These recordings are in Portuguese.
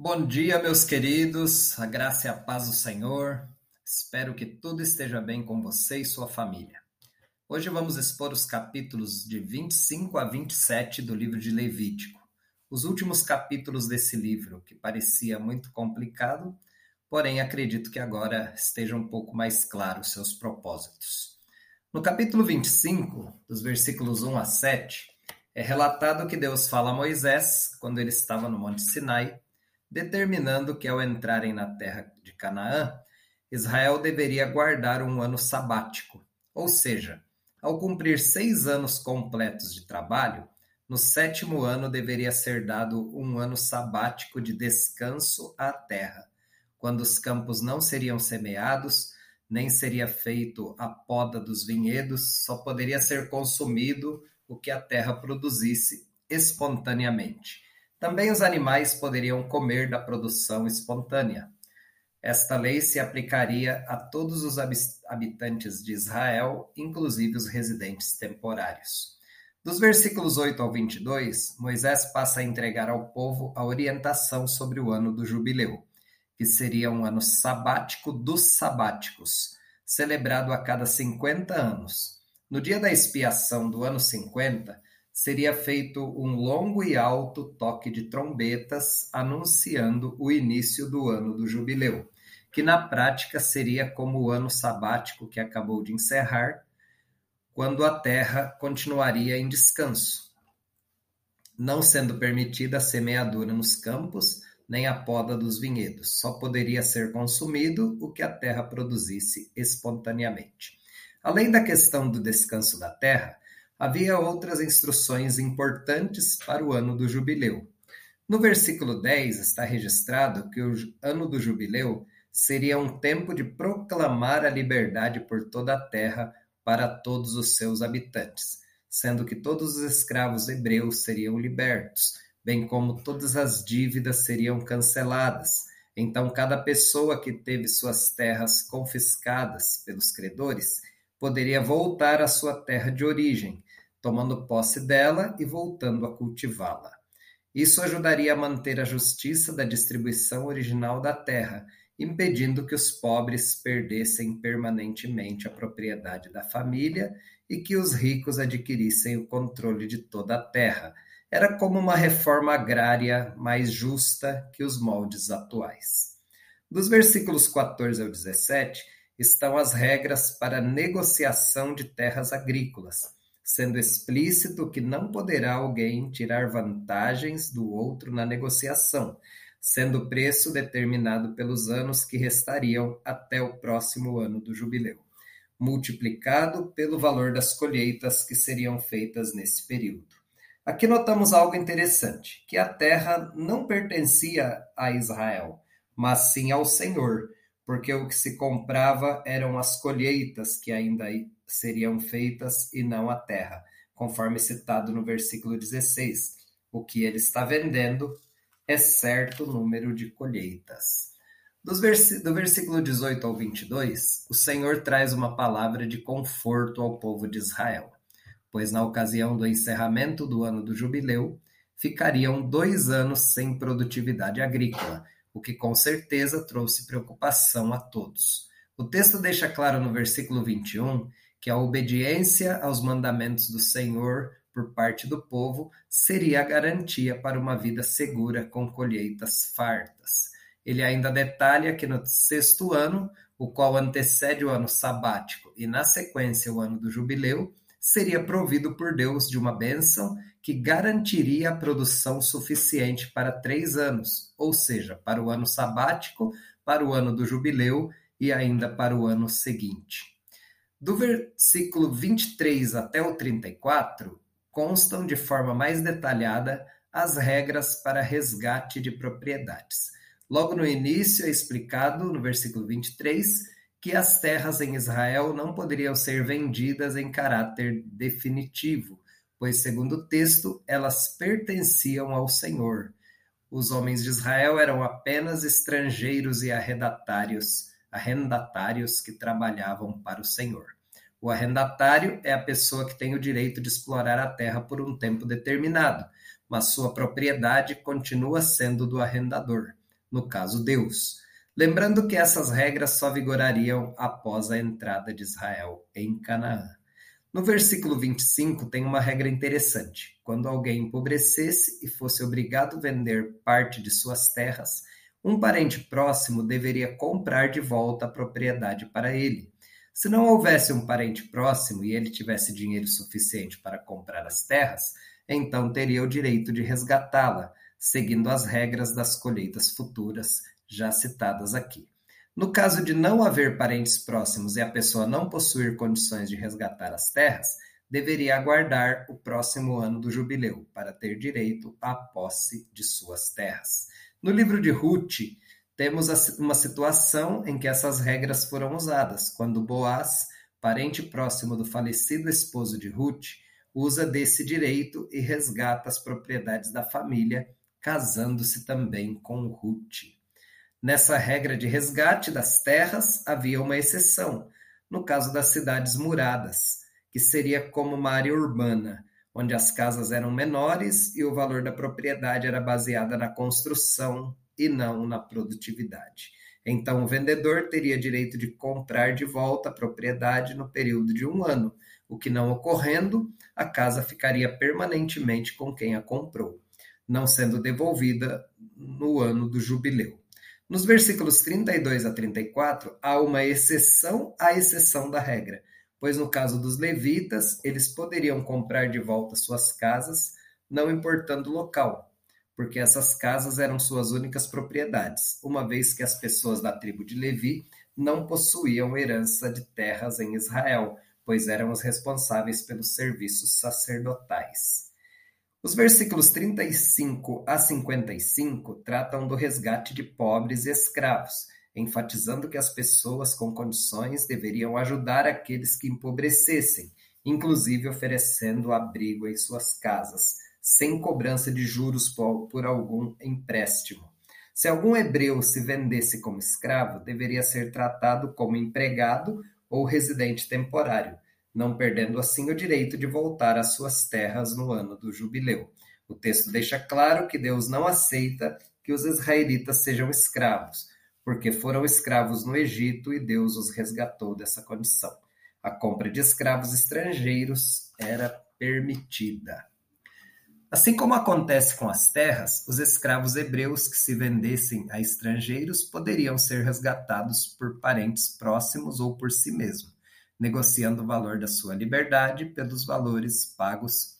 Bom dia, meus queridos, a graça e a paz do Senhor. Espero que tudo esteja bem com você e sua família. Hoje vamos expor os capítulos de 25 a 27 do livro de Levítico, os últimos capítulos desse livro, que parecia muito complicado, porém acredito que agora esteja um pouco mais claro seus propósitos. No capítulo 25, dos versículos 1 a 7, é relatado que Deus fala a Moisés, quando ele estava no Monte Sinai, determinando que ao entrarem na terra de Canaã, Israel deveria guardar um ano sabático, ou seja, ao cumprir seis anos completos de trabalho, no sétimo ano deveria ser dado um ano sabático de descanso à terra, quando os campos não seriam semeados, nem seria feito a poda dos vinhedos, só poderia ser consumido o que a terra produzisse espontaneamente. Também os animais poderiam comer da produção espontânea. Esta lei se aplicaria a todos os habitantes de Israel, inclusive os residentes temporários. Dos versículos 8 ao 22, Moisés passa a entregar ao povo a orientação sobre o ano do jubileu que seria um ano sabático dos sabáticos, celebrado a cada 50 anos. No dia da expiação do ano 50, seria feito um longo e alto toque de trombetas anunciando o início do ano do jubileu, que na prática seria como o ano sabático que acabou de encerrar, quando a terra continuaria em descanso, não sendo permitida a semeadura nos campos, nem a poda dos vinhedos, só poderia ser consumido o que a terra produzisse espontaneamente. Além da questão do descanso da terra, havia outras instruções importantes para o ano do jubileu. No versículo 10 está registrado que o ano do jubileu seria um tempo de proclamar a liberdade por toda a terra para todos os seus habitantes, sendo que todos os escravos hebreus seriam libertos bem como todas as dívidas seriam canceladas. Então, cada pessoa que teve suas terras confiscadas pelos credores poderia voltar à sua terra de origem, tomando posse dela e voltando a cultivá-la. Isso ajudaria a manter a justiça da distribuição original da terra, impedindo que os pobres perdessem permanentemente a propriedade da família e que os ricos adquirissem o controle de toda a terra era como uma reforma agrária mais justa que os moldes atuais. Dos versículos 14 ao 17 estão as regras para negociação de terras agrícolas, sendo explícito que não poderá alguém tirar vantagens do outro na negociação, sendo o preço determinado pelos anos que restariam até o próximo ano do jubileu, multiplicado pelo valor das colheitas que seriam feitas nesse período. Aqui notamos algo interessante, que a terra não pertencia a Israel, mas sim ao Senhor, porque o que se comprava eram as colheitas que ainda seriam feitas e não a terra, conforme citado no versículo 16. O que ele está vendendo é certo número de colheitas. Do versículo 18 ao 22, o Senhor traz uma palavra de conforto ao povo de Israel pois na ocasião do encerramento do ano do jubileu, ficariam dois anos sem produtividade agrícola, o que com certeza trouxe preocupação a todos. O texto deixa claro no versículo 21 que a obediência aos mandamentos do Senhor por parte do povo seria a garantia para uma vida segura com colheitas fartas. Ele ainda detalha que no sexto ano, o qual antecede o ano sabático e na sequência o ano do jubileu, seria provido por Deus de uma bênção que garantiria a produção suficiente para três anos, ou seja, para o ano sabático, para o ano do jubileu e ainda para o ano seguinte. Do versículo 23 até o 34, constam de forma mais detalhada as regras para resgate de propriedades. Logo no início é explicado, no versículo 23, que as terras em Israel não poderiam ser vendidas em caráter definitivo, pois, segundo o texto, elas pertenciam ao Senhor. Os homens de Israel eram apenas estrangeiros e arrendatários, arrendatários que trabalhavam para o Senhor. O arrendatário é a pessoa que tem o direito de explorar a terra por um tempo determinado, mas sua propriedade continua sendo do arrendador. no caso Deus. Lembrando que essas regras só vigorariam após a entrada de Israel em Canaã. No versículo 25 tem uma regra interessante. Quando alguém empobrecesse e fosse obrigado a vender parte de suas terras, um parente próximo deveria comprar de volta a propriedade para ele. Se não houvesse um parente próximo e ele tivesse dinheiro suficiente para comprar as terras, então teria o direito de resgatá-la, seguindo as regras das colheitas futuras já citadas aqui. No caso de não haver parentes próximos e a pessoa não possuir condições de resgatar as terras, deveria aguardar o próximo ano do jubileu para ter direito à posse de suas terras. No livro de Ruth, temos uma situação em que essas regras foram usadas, quando Boaz, parente próximo do falecido esposo de Ruth, usa desse direito e resgata as propriedades da família, casando-se também com Ruth. Nessa regra de resgate das terras havia uma exceção, no caso das cidades muradas, que seria como uma área urbana, onde as casas eram menores e o valor da propriedade era baseada na construção e não na produtividade. Então, o vendedor teria direito de comprar de volta a propriedade no período de um ano, o que não ocorrendo, a casa ficaria permanentemente com quem a comprou, não sendo devolvida no ano do jubileu. Nos versículos 32 a 34, há uma exceção à exceção da regra, pois no caso dos levitas, eles poderiam comprar de volta suas casas, não importando o local, porque essas casas eram suas únicas propriedades, uma vez que as pessoas da tribo de Levi não possuíam herança de terras em Israel, pois eram os responsáveis pelos serviços sacerdotais. Os versículos 35 a 55 tratam do resgate de pobres e escravos, enfatizando que as pessoas com condições deveriam ajudar aqueles que empobrecessem, inclusive oferecendo abrigo em suas casas sem cobrança de juros por algum empréstimo. Se algum hebreu se vendesse como escravo, deveria ser tratado como empregado ou residente temporário, não perdendo assim o direito de voltar às suas terras no ano do jubileu. O texto deixa claro que Deus não aceita que os israelitas sejam escravos, porque foram escravos no Egito e Deus os resgatou dessa condição. A compra de escravos estrangeiros era permitida. Assim como acontece com as terras, os escravos hebreus que se vendessem a estrangeiros poderiam ser resgatados por parentes próximos ou por si mesmo, negociando o valor da sua liberdade pelos valores pagos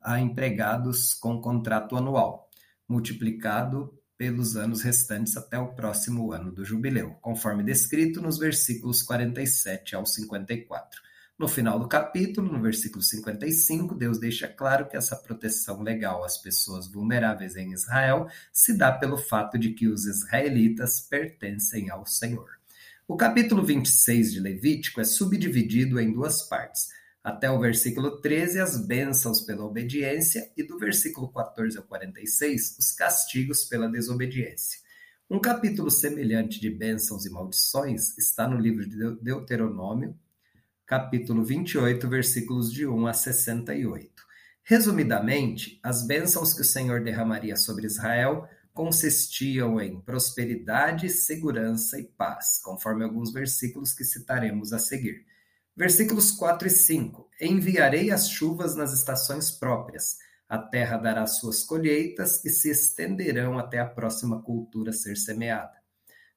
a empregados com contrato anual, multiplicado pelos anos restantes até o próximo ano do jubileu, conforme descrito nos versículos 47 ao 54. No final do capítulo, no versículo 55, Deus deixa claro que essa proteção legal às pessoas vulneráveis em Israel se dá pelo fato de que os israelitas pertencem ao Senhor. O capítulo 26 de Levítico é subdividido em duas partes. Até o versículo 13, as bênçãos pela obediência, e do versículo 14 ao 46, os castigos pela desobediência. Um capítulo semelhante de bênçãos e maldições está no livro de Deuteronômio, capítulo 28, versículos de 1 a 68. Resumidamente, as bênçãos que o Senhor derramaria sobre Israel consistiam em prosperidade, segurança e paz, conforme alguns versículos que citaremos a seguir. Versículos 4 e 5: Enviarei as chuvas nas estações próprias, a terra dará suas colheitas que se estenderão até a próxima cultura ser semeada.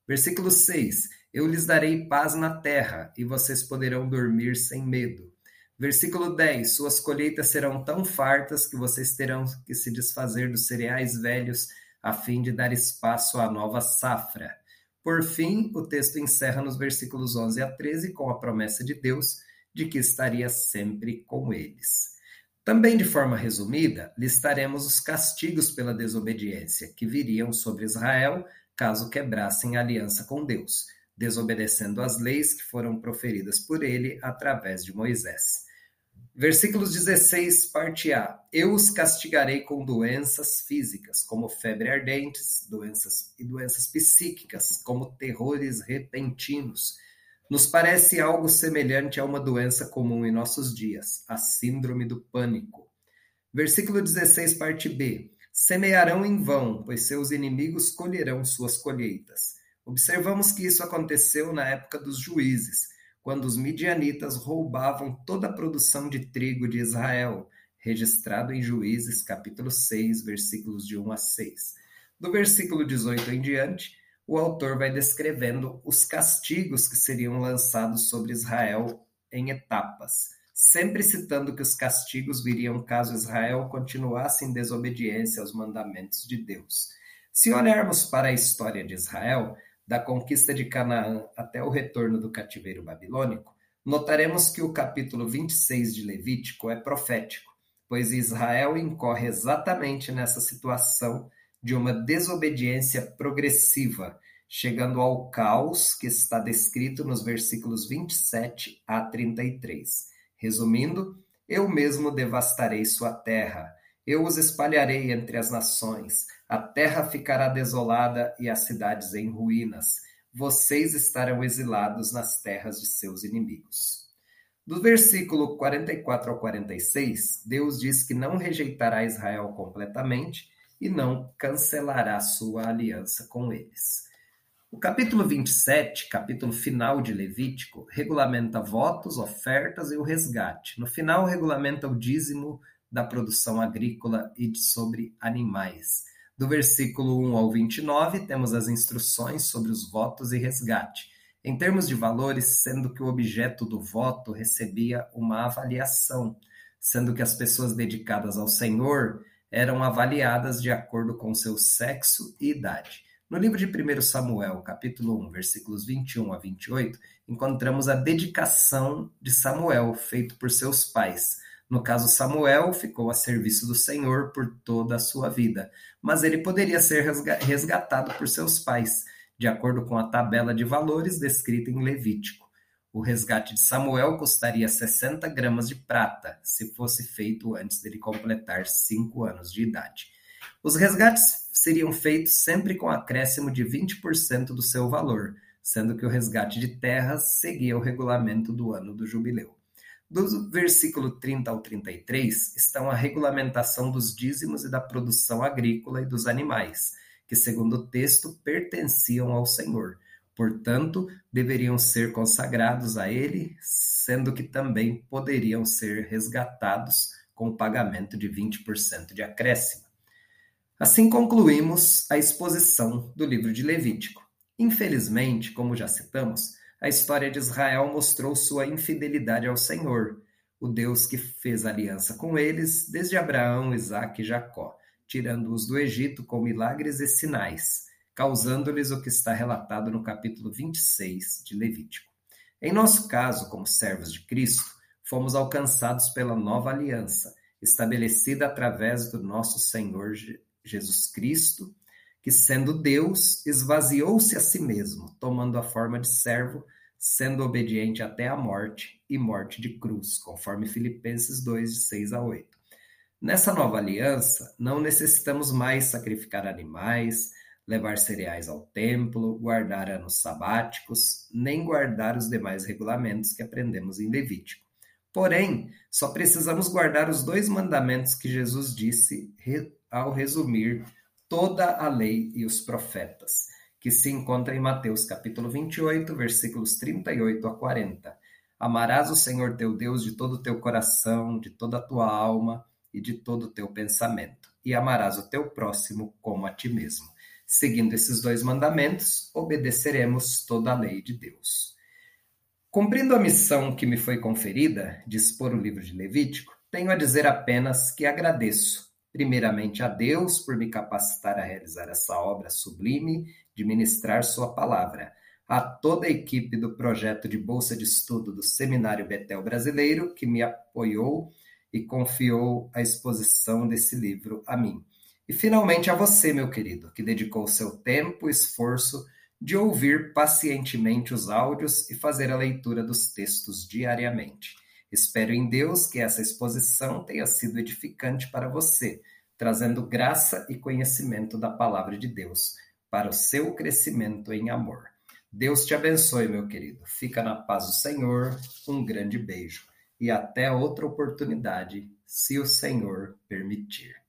Versículo 6: Eu lhes darei paz na terra, e vocês poderão dormir sem medo. Versículo 10: Suas colheitas serão tão fartas que vocês terão que se desfazer dos cereais velhos, a fim de dar espaço à nova safra. Por fim, o texto encerra nos versículos 11 a 13 com a promessa de Deus de que estaria sempre com eles. Também de forma resumida, listaremos os castigos pela desobediência que viriam sobre Israel caso quebrassem a aliança com Deus, desobedecendo às leis que foram proferidas por ele através de Moisés. Versículos 16, parte A. Eu os castigarei com doenças físicas, como febre ardentes, doenças e doenças psíquicas, como terrores repentinos. Nos parece algo semelhante a uma doença comum em nossos dias, a síndrome do pânico. Versículo 16, parte B. Semearão em vão, pois seus inimigos colherão suas colheitas. Observamos que isso aconteceu na época dos juízes, quando os midianitas roubavam toda a produção de trigo de Israel, registrado em Juízes, capítulo 6, versículos de 1 a 6. Do versículo 18 em diante, o autor vai descrevendo os castigos que seriam lançados sobre Israel em etapas, sempre citando que os castigos viriam caso Israel continuasse em desobediência aos mandamentos de Deus. Se olharmos para a história de Israel, da conquista de Canaã até o retorno do cativeiro babilônico, notaremos que o capítulo 26 de Levítico é profético, pois Israel incorre exatamente nessa situação de uma desobediência progressiva, chegando ao caos que está descrito nos versículos 27 a 33. Resumindo, eu mesmo devastarei sua terra, eu os espalharei entre as nações, a terra ficará desolada e as cidades em ruínas. Vocês estarão exilados nas terras de seus inimigos. Do versículo 44 ao 46, Deus diz que não rejeitará Israel completamente, e não cancelará sua aliança com eles. O capítulo 27, capítulo final de Levítico, regulamenta votos, ofertas e o resgate. No final, regulamenta o dízimo da produção agrícola e de sobre animais. Do versículo 1 ao 29, temos as instruções sobre os votos e resgate. Em termos de valores, sendo que o objeto do voto recebia uma avaliação, sendo que as pessoas dedicadas ao Senhor eram avaliadas de acordo com seu sexo e idade. No livro de 1 Samuel, capítulo 1, versículos 21 a 28, encontramos a dedicação de Samuel, feito por seus pais. No caso, Samuel ficou a serviço do Senhor por toda a sua vida, mas ele poderia ser resgatado por seus pais, de acordo com a tabela de valores descrita em Levítico. O resgate de Samuel custaria sessenta gramas de prata, se fosse feito antes dele completar cinco anos de idade. Os resgates seriam feitos sempre com acréscimo de 20% do seu valor, sendo que o resgate de terras seguia o regulamento do ano do jubileu. Do versículo 30 ao 33 estão a regulamentação dos dízimos e da produção agrícola e dos animais, que, segundo o texto, pertenciam ao Senhor Portanto, deveriam ser consagrados a ele, sendo que também poderiam ser resgatados com o pagamento de 20% de acréscimo. Assim concluímos a exposição do livro de Levítico. Infelizmente, como já citamos, a história de Israel mostrou sua infidelidade ao Senhor, o Deus que fez aliança com eles desde Abraão, Isaque e Jacó, tirando-os do Egito com milagres e sinais causando-lhes o que está relatado no capítulo 26 de Levítico. Em nosso caso, como servos de Cristo, fomos alcançados pela nova aliança, estabelecida através do nosso Senhor Jesus Cristo, que, sendo Deus, esvaziou-se a si mesmo, tomando a forma de servo, sendo obediente até a morte e morte de cruz, conforme Filipenses 2, de 6 a 8. Nessa nova aliança, não necessitamos mais sacrificar animais, levar cereais ao templo, guardar anos sabáticos, nem guardar os demais regulamentos que aprendemos em Levítico. Porém, só precisamos guardar os dois mandamentos que Jesus disse ao resumir toda a lei e os profetas, que se encontra em Mateus capítulo 28, versículos 38 a 40. Amarás o Senhor teu Deus de todo o teu coração, de toda a tua alma e de todo o teu pensamento, e amarás o teu próximo como a ti mesmo. Seguindo esses dois mandamentos, obedeceremos toda a lei de Deus. Cumprindo a missão que me foi conferida, de expor o livro de Levítico, tenho a dizer apenas que agradeço, primeiramente a Deus por me capacitar a realizar essa obra sublime de ministrar Sua palavra, a toda a equipe do projeto de Bolsa de Estudo do Seminário Betel Brasileiro, que me apoiou e confiou a exposição desse livro a mim e finalmente a você, meu querido, que dedicou seu tempo e esforço de ouvir pacientemente os áudios e fazer a leitura dos textos diariamente. Espero em Deus que essa exposição tenha sido edificante para você, trazendo graça e conhecimento da palavra de Deus para o seu crescimento em amor. Deus te abençoe, meu querido. Fica na paz do Senhor. Um grande beijo e até outra oportunidade, se o Senhor permitir.